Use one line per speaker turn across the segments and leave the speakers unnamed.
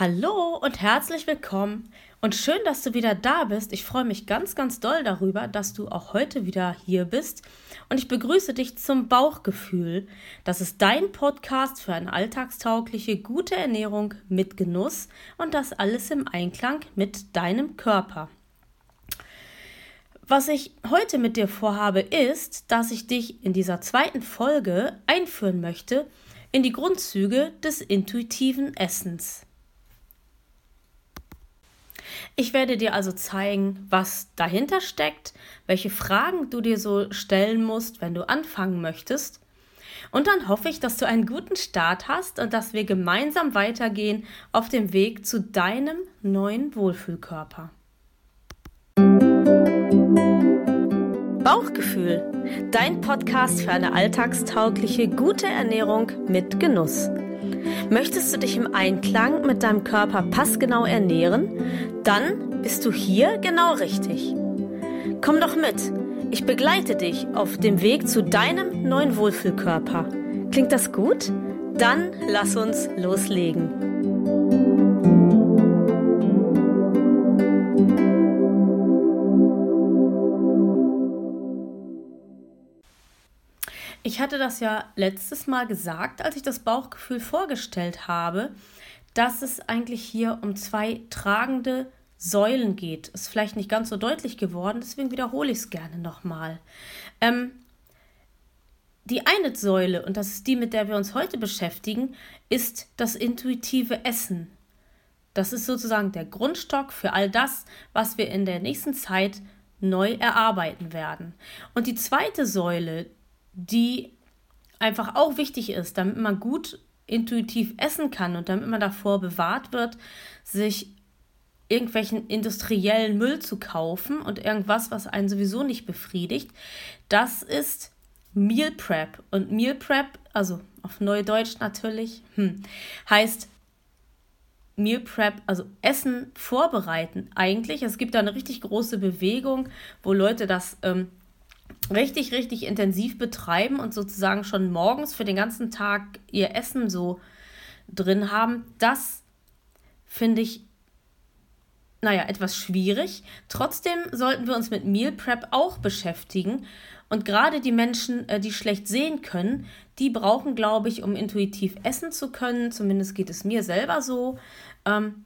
Hallo und herzlich willkommen und schön, dass du wieder da bist. Ich freue mich ganz, ganz doll darüber, dass du auch heute wieder hier bist und ich begrüße dich zum Bauchgefühl. Das ist dein Podcast für eine alltagstaugliche, gute Ernährung mit Genuss und das alles im Einklang mit deinem Körper. Was ich heute mit dir vorhabe, ist, dass ich dich in dieser zweiten Folge einführen möchte in die Grundzüge des intuitiven Essens. Ich werde dir also zeigen, was dahinter steckt, welche Fragen du dir so stellen musst, wenn du anfangen möchtest. Und dann hoffe ich, dass du einen guten Start hast und dass wir gemeinsam weitergehen auf dem Weg zu deinem neuen Wohlfühlkörper. Bauchgefühl, dein Podcast für eine alltagstaugliche, gute Ernährung mit Genuss. Möchtest du dich im Einklang mit deinem Körper passgenau ernähren? Dann bist du hier genau richtig. Komm doch mit. Ich begleite dich auf dem Weg zu deinem neuen Wohlfühlkörper. Klingt das gut? Dann lass uns loslegen. Ich hatte das ja letztes Mal gesagt, als ich das Bauchgefühl vorgestellt habe, dass es eigentlich hier um zwei tragende Säulen geht. Ist vielleicht nicht ganz so deutlich geworden, deswegen wiederhole ich es gerne nochmal. Ähm, die eine Säule, und das ist die, mit der wir uns heute beschäftigen, ist das intuitive Essen. Das ist sozusagen der Grundstock für all das, was wir in der nächsten Zeit neu erarbeiten werden. Und die zweite Säule, die einfach auch wichtig ist, damit man gut intuitiv essen kann und damit man davor bewahrt wird, sich irgendwelchen industriellen Müll zu kaufen und irgendwas, was einen sowieso nicht befriedigt, das ist Meal Prep. Und Meal Prep, also auf Neudeutsch natürlich, hm, heißt Meal Prep, also Essen vorbereiten eigentlich. Es gibt da eine richtig große Bewegung, wo Leute das ähm, richtig, richtig intensiv betreiben und sozusagen schon morgens für den ganzen Tag ihr Essen so drin haben, das finde ich, naja, etwas schwierig. Trotzdem sollten wir uns mit Meal Prep auch beschäftigen. Und gerade die Menschen, äh, die schlecht sehen können, die brauchen, glaube ich, um intuitiv essen zu können, zumindest geht es mir selber so, ähm,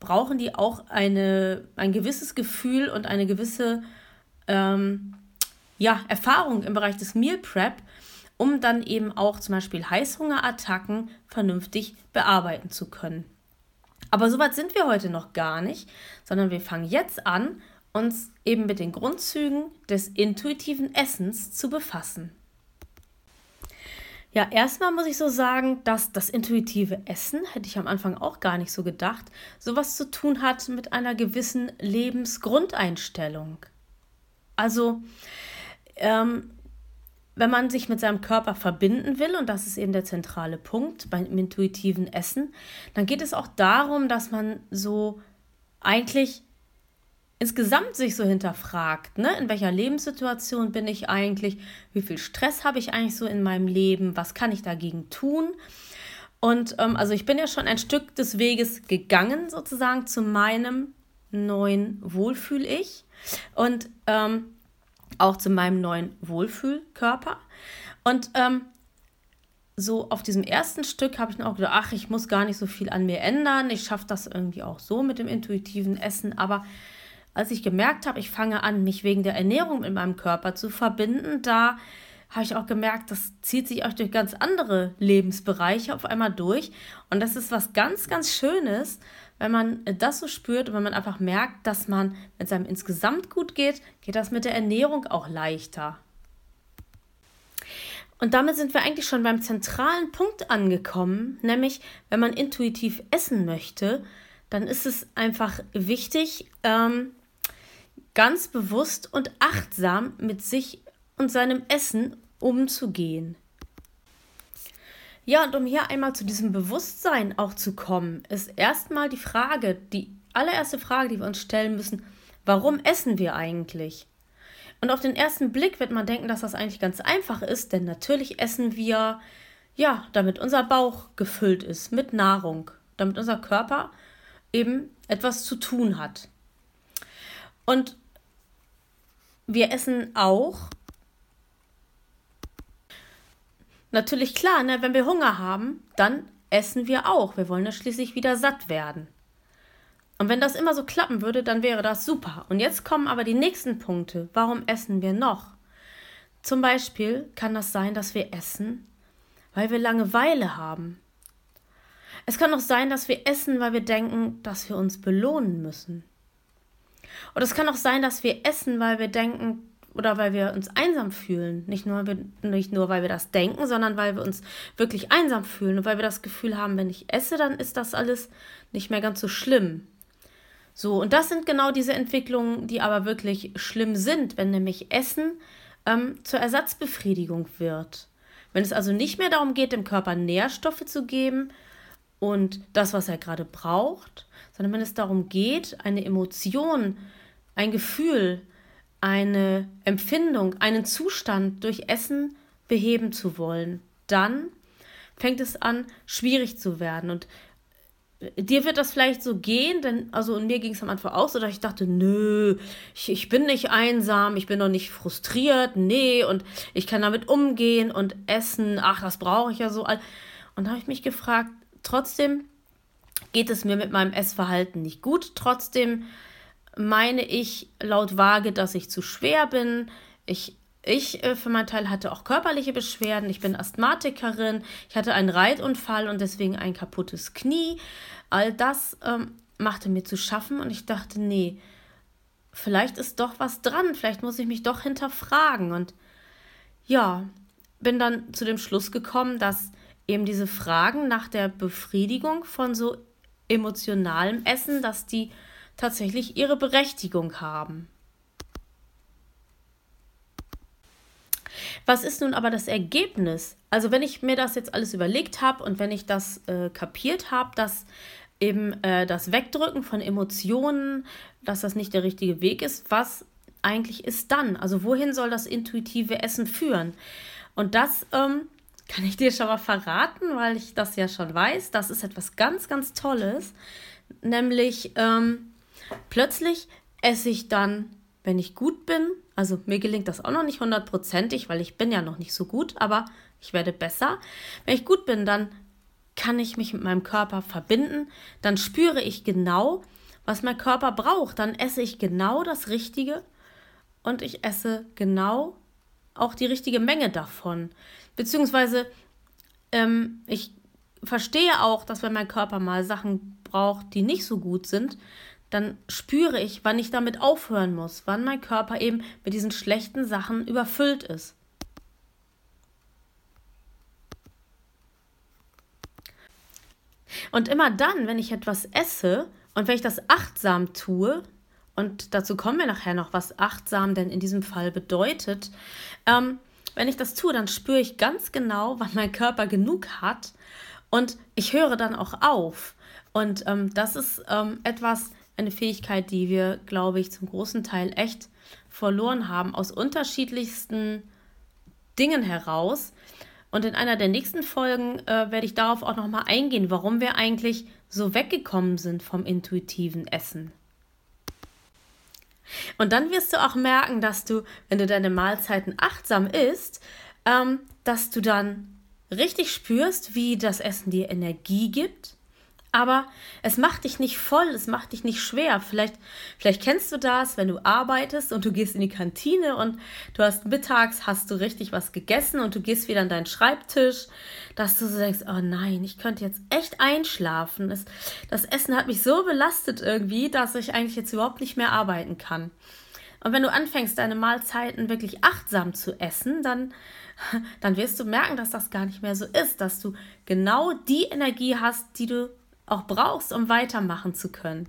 brauchen die auch eine, ein gewisses Gefühl und eine gewisse ähm, ja, Erfahrung im Bereich des Meal Prep, um dann eben auch zum Beispiel Heißhungerattacken vernünftig bearbeiten zu können. Aber soweit sind wir heute noch gar nicht, sondern wir fangen jetzt an, uns eben mit den Grundzügen des intuitiven Essens zu befassen. Ja, erstmal muss ich so sagen, dass das intuitive Essen, hätte ich am Anfang auch gar nicht so gedacht, sowas zu tun hat mit einer gewissen Lebensgrundeinstellung. Also, ähm, wenn man sich mit seinem Körper verbinden will, und das ist eben der zentrale Punkt beim intuitiven Essen, dann geht es auch darum, dass man so eigentlich insgesamt sich so hinterfragt, ne? in welcher Lebenssituation bin ich eigentlich, wie viel Stress habe ich eigentlich so in meinem Leben, was kann ich dagegen tun. Und ähm, also ich bin ja schon ein Stück des Weges gegangen, sozusagen zu meinem neuen Wohlfühl-Ich. Und ähm, auch zu meinem neuen Wohlfühlkörper. Und ähm, so auf diesem ersten Stück habe ich dann auch gedacht, ach, ich muss gar nicht so viel an mir ändern. Ich schaffe das irgendwie auch so mit dem intuitiven Essen. Aber als ich gemerkt habe, ich fange an, mich wegen der Ernährung mit meinem Körper zu verbinden, da habe ich auch gemerkt, das zieht sich auch durch ganz andere Lebensbereiche auf einmal durch. Und das ist was ganz, ganz Schönes, wenn man das so spürt und wenn man einfach merkt, dass man, wenn es einem insgesamt gut geht, geht das mit der Ernährung auch leichter. Und damit sind wir eigentlich schon beim zentralen Punkt angekommen, nämlich wenn man intuitiv essen möchte, dann ist es einfach wichtig, ähm, ganz bewusst und achtsam mit sich und seinem Essen umzugehen. Ja, und um hier einmal zu diesem Bewusstsein auch zu kommen, ist erstmal die Frage, die allererste Frage, die wir uns stellen müssen, warum essen wir eigentlich? Und auf den ersten Blick wird man denken, dass das eigentlich ganz einfach ist, denn natürlich essen wir, ja, damit unser Bauch gefüllt ist mit Nahrung. damit unser Körper eben etwas zu tun hat. Und wir essen auch natürlich klar, ne, wenn wir Hunger haben, dann essen wir auch. Wir wollen ja schließlich wieder satt werden. Und wenn das immer so klappen würde, dann wäre das super. Und jetzt kommen aber die nächsten Punkte. Warum essen wir noch? Zum Beispiel kann das sein, dass wir essen, weil wir Langeweile haben. Es kann auch sein, dass wir essen, weil wir denken, dass wir uns belohnen müssen. Oder es kann auch sein, dass wir essen, weil wir denken oder weil wir uns einsam fühlen. Nicht nur, nicht nur, weil wir das denken, sondern weil wir uns wirklich einsam fühlen und weil wir das Gefühl haben, wenn ich esse, dann ist das alles nicht mehr ganz so schlimm. So, und das sind genau diese Entwicklungen, die aber wirklich schlimm sind, wenn nämlich Essen ähm, zur Ersatzbefriedigung wird. Wenn es also nicht mehr darum geht, dem Körper Nährstoffe zu geben und das, was er gerade braucht, sondern wenn es darum geht, eine Emotion, ein Gefühl, eine Empfindung, einen Zustand durch Essen beheben zu wollen, dann fängt es an, schwierig zu werden. Und dir wird das vielleicht so gehen, denn, also mir ging es am Anfang auch so, dass ich dachte, nö, ich, ich bin nicht einsam, ich bin noch nicht frustriert, nee, und ich kann damit umgehen und essen, ach, das brauche ich ja so. Und da habe ich mich gefragt, trotzdem geht es mir mit meinem Essverhalten nicht gut, trotzdem meine ich laut Waage, dass ich zu schwer bin, ich ich äh, für meinen Teil hatte auch körperliche Beschwerden. Ich bin Asthmatikerin. Ich hatte einen Reitunfall und deswegen ein kaputtes Knie. All das ähm, machte mir zu schaffen und ich dachte, nee, vielleicht ist doch was dran. Vielleicht muss ich mich doch hinterfragen. Und ja, bin dann zu dem Schluss gekommen, dass eben diese Fragen nach der Befriedigung von so emotionalem Essen, dass die tatsächlich ihre Berechtigung haben. Was ist nun aber das Ergebnis? Also wenn ich mir das jetzt alles überlegt habe und wenn ich das äh, kapiert habe, dass eben äh, das Wegdrücken von Emotionen, dass das nicht der richtige Weg ist, was eigentlich ist dann? Also wohin soll das intuitive Essen führen? Und das ähm, kann ich dir schon mal verraten, weil ich das ja schon weiß. Das ist etwas ganz, ganz Tolles. Nämlich ähm, plötzlich esse ich dann, wenn ich gut bin, also mir gelingt das auch noch nicht hundertprozentig, weil ich bin ja noch nicht so gut, aber ich werde besser. Wenn ich gut bin, dann kann ich mich mit meinem Körper verbinden, dann spüre ich genau, was mein Körper braucht, dann esse ich genau das Richtige und ich esse genau auch die richtige Menge davon. Beziehungsweise ähm, ich verstehe auch, dass wenn mein Körper mal Sachen braucht, die nicht so gut sind, dann spüre ich, wann ich damit aufhören muss, wann mein Körper eben mit diesen schlechten Sachen überfüllt ist. Und immer dann, wenn ich etwas esse und wenn ich das achtsam tue, und dazu kommen wir nachher noch, was achtsam denn in diesem Fall bedeutet, ähm, wenn ich das tue, dann spüre ich ganz genau, wann mein Körper genug hat und ich höre dann auch auf. Und ähm, das ist ähm, etwas, eine Fähigkeit, die wir, glaube ich, zum großen Teil echt verloren haben, aus unterschiedlichsten Dingen heraus. Und in einer der nächsten Folgen äh, werde ich darauf auch nochmal eingehen, warum wir eigentlich so weggekommen sind vom intuitiven Essen. Und dann wirst du auch merken, dass du, wenn du deine Mahlzeiten achtsam isst, ähm, dass du dann richtig spürst, wie das Essen dir Energie gibt, aber es macht dich nicht voll, es macht dich nicht schwer. Vielleicht, vielleicht kennst du das, wenn du arbeitest und du gehst in die Kantine und du hast mittags, hast du richtig was gegessen und du gehst wieder an deinen Schreibtisch, dass du so denkst, oh nein, ich könnte jetzt echt einschlafen. Das, das Essen hat mich so belastet irgendwie, dass ich eigentlich jetzt überhaupt nicht mehr arbeiten kann. Und wenn du anfängst, deine Mahlzeiten wirklich achtsam zu essen, dann, dann wirst du merken, dass das gar nicht mehr so ist, dass du genau die Energie hast, die du auch brauchst, um weitermachen zu können.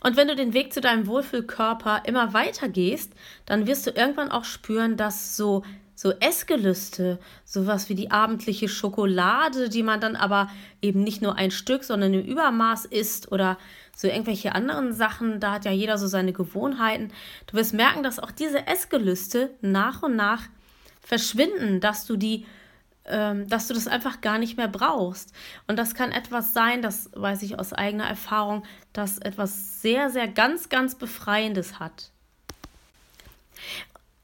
Und wenn du den Weg zu deinem Wohlfühlkörper immer weiter gehst, dann wirst du irgendwann auch spüren, dass so so Essgelüste, sowas wie die abendliche Schokolade, die man dann aber eben nicht nur ein Stück, sondern im Übermaß isst oder so irgendwelche anderen Sachen, da hat ja jeder so seine Gewohnheiten. Du wirst merken, dass auch diese Essgelüste nach und nach verschwinden, dass du die dass du das einfach gar nicht mehr brauchst. Und das kann etwas sein, das weiß ich aus eigener Erfahrung, das etwas sehr, sehr ganz, ganz Befreiendes hat.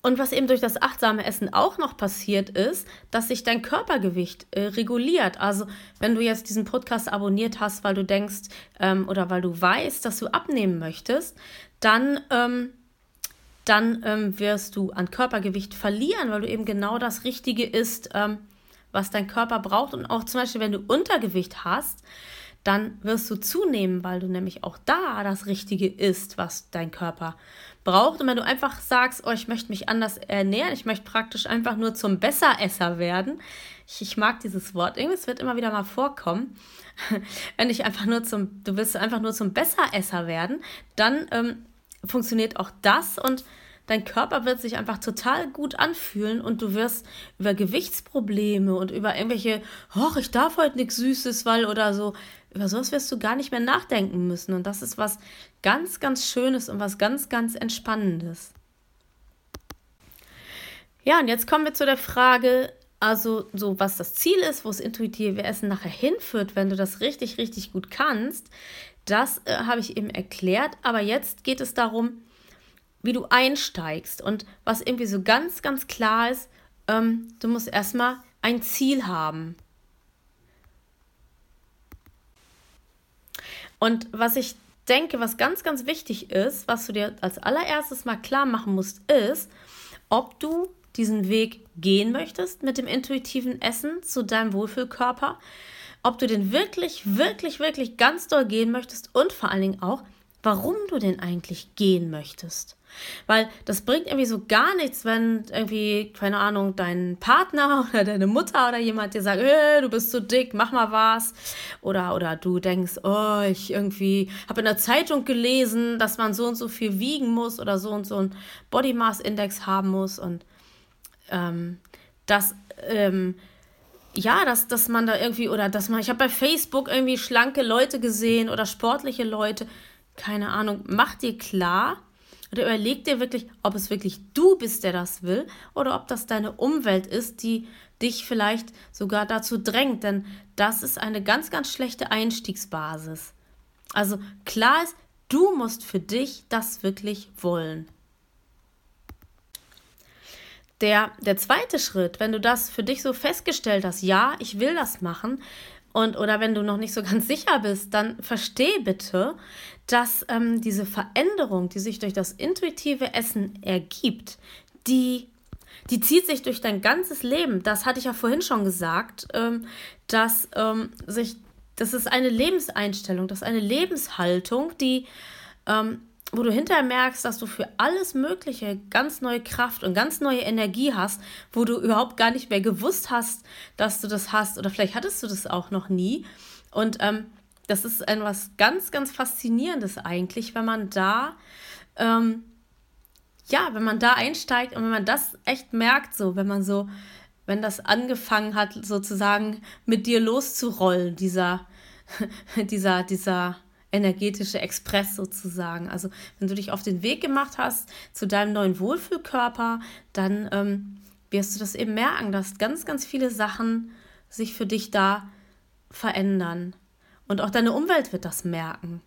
Und was eben durch das achtsame Essen auch noch passiert ist, dass sich dein Körpergewicht äh, reguliert. Also wenn du jetzt diesen Podcast abonniert hast, weil du denkst ähm, oder weil du weißt, dass du abnehmen möchtest, dann, ähm, dann ähm, wirst du an Körpergewicht verlieren, weil du eben genau das Richtige isst, ähm, was dein Körper braucht. Und auch zum Beispiel, wenn du Untergewicht hast, dann wirst du zunehmen, weil du nämlich auch da das Richtige isst, was dein Körper braucht. Und wenn du einfach sagst, oh, ich möchte mich anders ernähren, ich möchte praktisch einfach nur zum Besseresser werden. Ich, ich mag dieses Wort, irgendwie, es wird immer wieder mal vorkommen. wenn ich einfach nur zum, du willst einfach nur zum Besseresser werden, dann ähm, funktioniert auch das und dein Körper wird sich einfach total gut anfühlen und du wirst über Gewichtsprobleme und über irgendwelche, ach, ich darf heute nichts Süßes, weil oder so, über sowas wirst du gar nicht mehr nachdenken müssen. Und das ist was ganz, ganz Schönes und was ganz, ganz Entspannendes. Ja, und jetzt kommen wir zu der Frage, also so was das Ziel ist, wo das intuitive Essen nachher hinführt, wenn du das richtig, richtig gut kannst. Das äh, habe ich eben erklärt, aber jetzt geht es darum, wie du einsteigst. Und was irgendwie so ganz, ganz klar ist, ähm, du musst erstmal ein Ziel haben. Und was ich denke, was ganz, ganz wichtig ist, was du dir als allererstes mal klar machen musst, ist, ob du diesen Weg gehen möchtest mit dem intuitiven Essen zu deinem Wohlfühlkörper, ob du den wirklich, wirklich, wirklich ganz doll gehen möchtest und vor allen Dingen auch, warum du den eigentlich gehen möchtest. Weil das bringt irgendwie so gar nichts, wenn irgendwie, keine Ahnung, dein Partner oder deine Mutter oder jemand dir sagt, hey, du bist so dick, mach mal was. Oder, oder du denkst, oh, ich irgendwie habe in der Zeitung gelesen, dass man so und so viel wiegen muss oder so und so einen Body Mass Index haben muss. Und ähm, das, ähm, ja, dass, dass man da irgendwie, oder dass man, ich habe bei Facebook irgendwie schlanke Leute gesehen oder sportliche Leute, keine Ahnung, mach dir klar, oder überleg dir wirklich, ob es wirklich du bist, der das will, oder ob das deine Umwelt ist, die dich vielleicht sogar dazu drängt. Denn das ist eine ganz, ganz schlechte Einstiegsbasis. Also klar ist, du musst für dich das wirklich wollen. Der, der zweite Schritt, wenn du das für dich so festgestellt hast, ja, ich will das machen, und oder wenn du noch nicht so ganz sicher bist, dann versteh bitte, dass ähm, diese Veränderung, die sich durch das intuitive Essen ergibt, die, die zieht sich durch dein ganzes Leben. Das hatte ich ja vorhin schon gesagt, ähm, dass ähm, sich, das ist eine Lebenseinstellung, das ist eine Lebenshaltung, die, ähm, wo du hinterher merkst, dass du für alles Mögliche ganz neue Kraft und ganz neue Energie hast, wo du überhaupt gar nicht mehr gewusst hast, dass du das hast oder vielleicht hattest du das auch noch nie. Und ähm, das ist etwas ganz, ganz Faszinierendes eigentlich, wenn man da, ähm, ja, wenn man da einsteigt und wenn man das echt merkt, so, wenn man so, wenn das angefangen hat, sozusagen mit dir loszurollen, dieser, dieser, dieser energetische Express sozusagen. Also wenn du dich auf den Weg gemacht hast zu deinem neuen Wohlfühlkörper, dann ähm, wirst du das eben merken, dass ganz, ganz viele Sachen sich für dich da verändern. Und auch deine Umwelt wird das merken.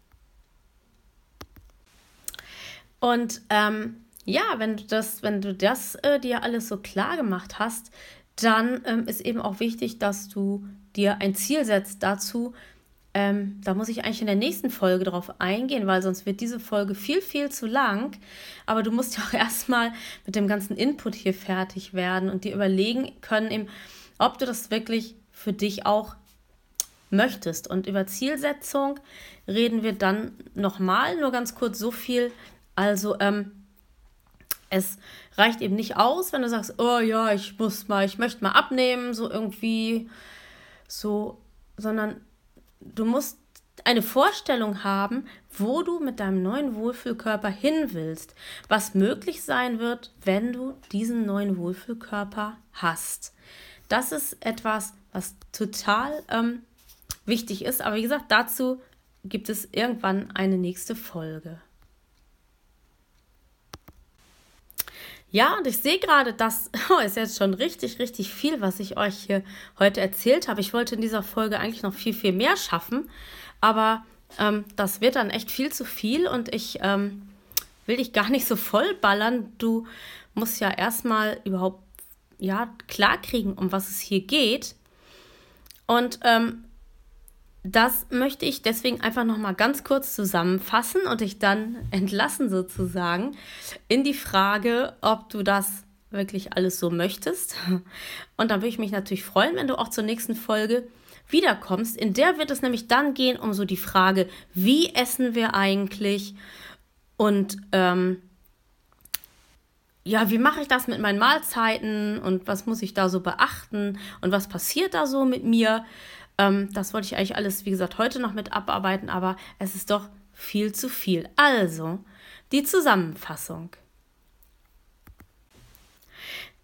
Und ähm, ja, wenn du das, wenn du das äh, dir alles so klar gemacht hast, dann ähm, ist eben auch wichtig, dass du dir ein Ziel setzt dazu. Ähm, da muss ich eigentlich in der nächsten Folge drauf eingehen, weil sonst wird diese Folge viel, viel zu lang. Aber du musst ja auch erstmal mit dem ganzen Input hier fertig werden und dir überlegen können, eben, ob du das wirklich für dich auch möchtest. Und über Zielsetzung reden wir dann nochmal, nur ganz kurz so viel. Also, ähm, es reicht eben nicht aus, wenn du sagst, oh ja, ich muss mal, ich möchte mal abnehmen, so irgendwie, so, sondern du musst eine Vorstellung haben, wo du mit deinem neuen Wohlfühlkörper hin willst, was möglich sein wird, wenn du diesen neuen Wohlfühlkörper hast. Das ist etwas, was total ähm, wichtig ist. Aber wie gesagt, dazu gibt es irgendwann eine nächste Folge. Ja, und ich sehe gerade, das oh, ist jetzt schon richtig, richtig viel, was ich euch hier heute erzählt habe. Ich wollte in dieser Folge eigentlich noch viel, viel mehr schaffen, aber ähm, das wird dann echt viel zu viel und ich ähm, will dich gar nicht so voll ballern. Du musst ja erstmal überhaupt ja, klarkriegen, um was es hier geht. Und ähm, das möchte ich deswegen einfach noch mal ganz kurz zusammenfassen und dich dann entlassen sozusagen in die Frage, ob du das wirklich alles so möchtest. Und dann würde ich mich natürlich freuen, wenn du auch zur nächsten Folge wiederkommst. In der wird es nämlich dann gehen um so die Frage, wie essen wir eigentlich und ähm, ja, wie mache ich das mit meinen Mahlzeiten und was muss ich da so beachten und was passiert da so mit mir? Ähm, das wollte ich eigentlich alles, wie gesagt, heute noch mit abarbeiten, aber es ist doch viel zu viel. Also, die Zusammenfassung.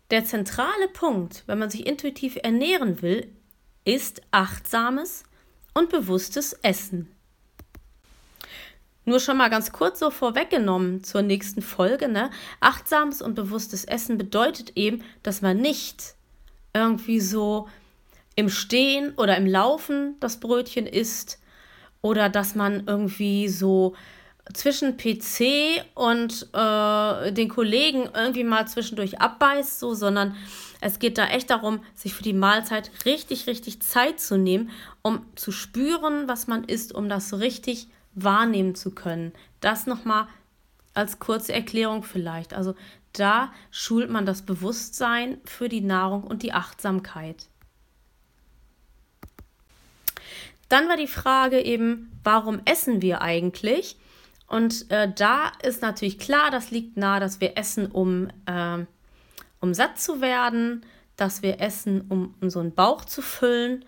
Der zentrale Punkt, wenn man sich intuitiv ernähren will, ist achtsames und bewusstes Essen. Nur schon mal ganz kurz so vorweggenommen zur nächsten Folge, ne? Achtsames und bewusstes Essen bedeutet eben, dass man nicht irgendwie so im Stehen oder im Laufen das Brötchen isst oder dass man irgendwie so zwischen PC und äh, den Kollegen irgendwie mal zwischendurch abbeißt, so, sondern es geht da echt darum, sich für die Mahlzeit richtig, richtig Zeit zu nehmen, um zu spüren, was man isst, um das so richtig wahrnehmen zu können. Das nochmal als kurze Erklärung vielleicht. Also da schult man das Bewusstsein für die Nahrung und die Achtsamkeit. Dann war die Frage eben, warum essen wir eigentlich? Und äh, da ist natürlich klar, das liegt nahe, dass wir essen, um, äh, um satt zu werden, dass wir essen, um unseren Bauch zu füllen.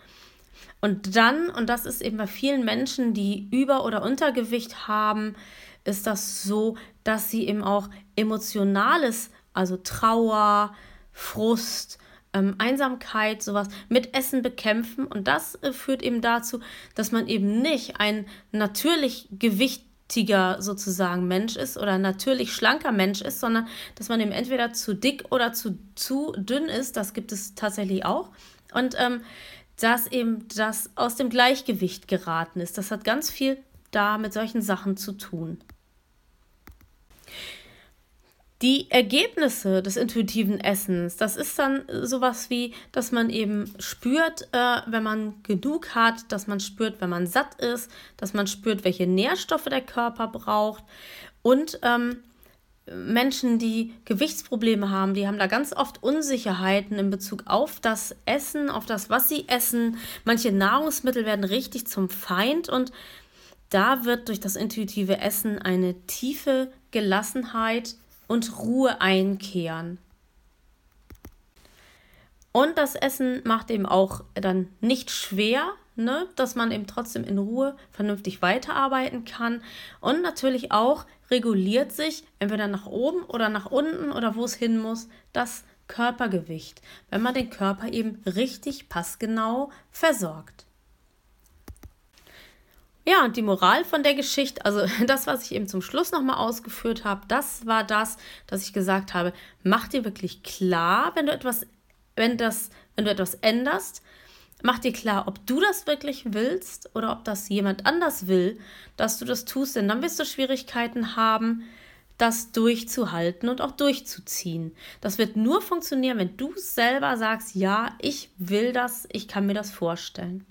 Und dann, und das ist eben bei vielen Menschen, die Über- oder Untergewicht haben, ist das so, dass sie eben auch emotionales, also Trauer, Frust, ähm, Einsamkeit, sowas mit Essen bekämpfen. Und das äh, führt eben dazu, dass man eben nicht ein natürlich gewichtiger sozusagen Mensch ist oder natürlich schlanker Mensch ist, sondern dass man eben entweder zu dick oder zu, zu dünn ist. Das gibt es tatsächlich auch. Und ähm, dass eben das aus dem Gleichgewicht geraten ist. Das hat ganz viel da mit solchen Sachen zu tun. Die Ergebnisse des intuitiven Essens, das ist dann sowas wie, dass man eben spürt, äh, wenn man genug hat, dass man spürt, wenn man satt ist, dass man spürt, welche Nährstoffe der Körper braucht. Und ähm, Menschen, die Gewichtsprobleme haben, die haben da ganz oft Unsicherheiten in Bezug auf das Essen, auf das, was sie essen. Manche Nahrungsmittel werden richtig zum Feind und da wird durch das intuitive Essen eine tiefe Gelassenheit und Ruhe einkehren. Und das Essen macht eben auch dann nicht schwer, ne, dass man eben trotzdem in Ruhe vernünftig weiterarbeiten kann. Und natürlich auch reguliert sich entweder nach oben oder nach unten oder wo es hin muss, das Körpergewicht, wenn man den Körper eben richtig passgenau versorgt. Ja, und die Moral von der Geschichte, also das, was ich eben zum Schluss nochmal ausgeführt habe, das war das, dass ich gesagt habe, mach dir wirklich klar, wenn du etwas, wenn das, wenn du etwas änderst, mach dir klar, ob du das wirklich willst oder ob das jemand anders will, dass du das tust, denn dann wirst du Schwierigkeiten haben, das durchzuhalten und auch durchzuziehen. Das wird nur funktionieren, wenn du selber sagst, ja, ich will das, ich kann mir das vorstellen.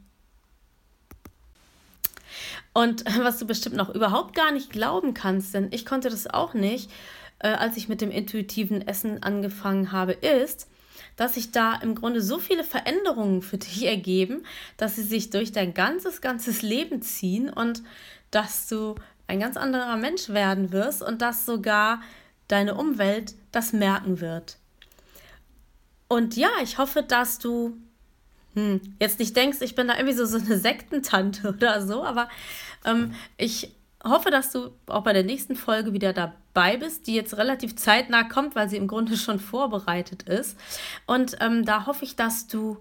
Und was du bestimmt noch überhaupt gar nicht glauben kannst, denn ich konnte das auch nicht, äh, als ich mit dem intuitiven Essen angefangen habe, ist, dass sich da im Grunde so viele Veränderungen für dich ergeben, dass sie sich durch dein ganzes, ganzes Leben ziehen und dass du ein ganz anderer Mensch werden wirst und dass sogar deine Umwelt das merken wird. Und ja, ich hoffe, dass du hm, jetzt nicht denkst, ich bin da irgendwie so, so eine Sektentante oder so, aber ähm, ich hoffe, dass du auch bei der nächsten Folge wieder dabei bist, die jetzt relativ zeitnah kommt, weil sie im Grunde schon vorbereitet ist. Und ähm, da hoffe ich, dass du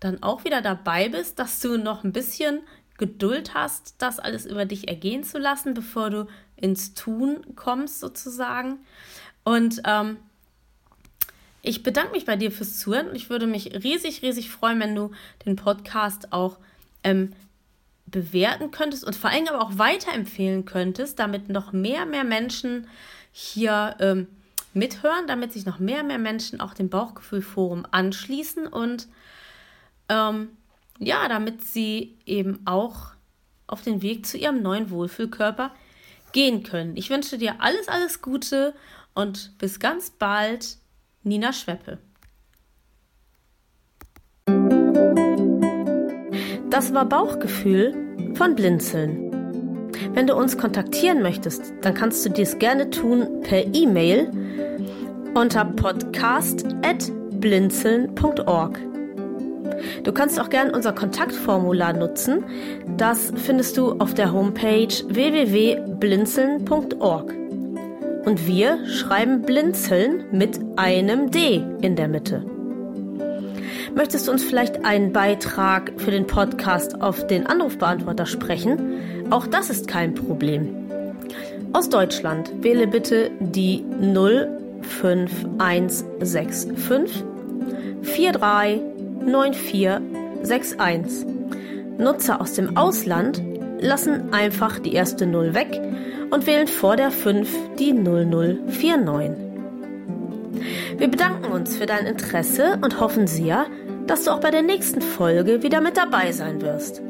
dann auch wieder dabei bist, dass du noch ein bisschen Geduld hast, das alles über dich ergehen zu lassen, bevor du ins Tun kommst, sozusagen. Und ähm, Ich bedanke mich bei dir fürs Zuhören und ich würde mich riesig, riesig freuen, wenn du den Podcast auch ähm, bewerten könntest und vor allem aber auch weiterempfehlen könntest, damit noch mehr, mehr Menschen hier ähm, mithören, damit sich noch mehr, mehr Menschen auch dem Bauchgefühlforum anschließen und ähm, ja, damit sie eben auch auf den Weg zu ihrem neuen Wohlfühlkörper gehen können. Ich wünsche dir alles, alles Gute und bis ganz bald, Nina Schweppe. Das war Bauchgefühl von Blinzeln. Wenn du uns kontaktieren möchtest, dann kannst du dies gerne tun per E-Mail unter podcast.blinzeln.org. Du kannst auch gerne unser Kontaktformular nutzen. Das findest du auf der Homepage www.blinzeln.org. Und wir schreiben Blinzeln mit einem D in der Mitte. Möchtest du uns vielleicht einen Beitrag für den Podcast auf den Anrufbeantworter sprechen? Auch das ist kein Problem. Aus Deutschland wähle bitte die 05165 439461. Nutzer aus dem Ausland lassen einfach die erste 0 weg und wählen vor der 5 die 0049. Wir bedanken uns für dein Interesse und hoffen sehr, dass du auch bei der nächsten Folge wieder mit dabei sein wirst.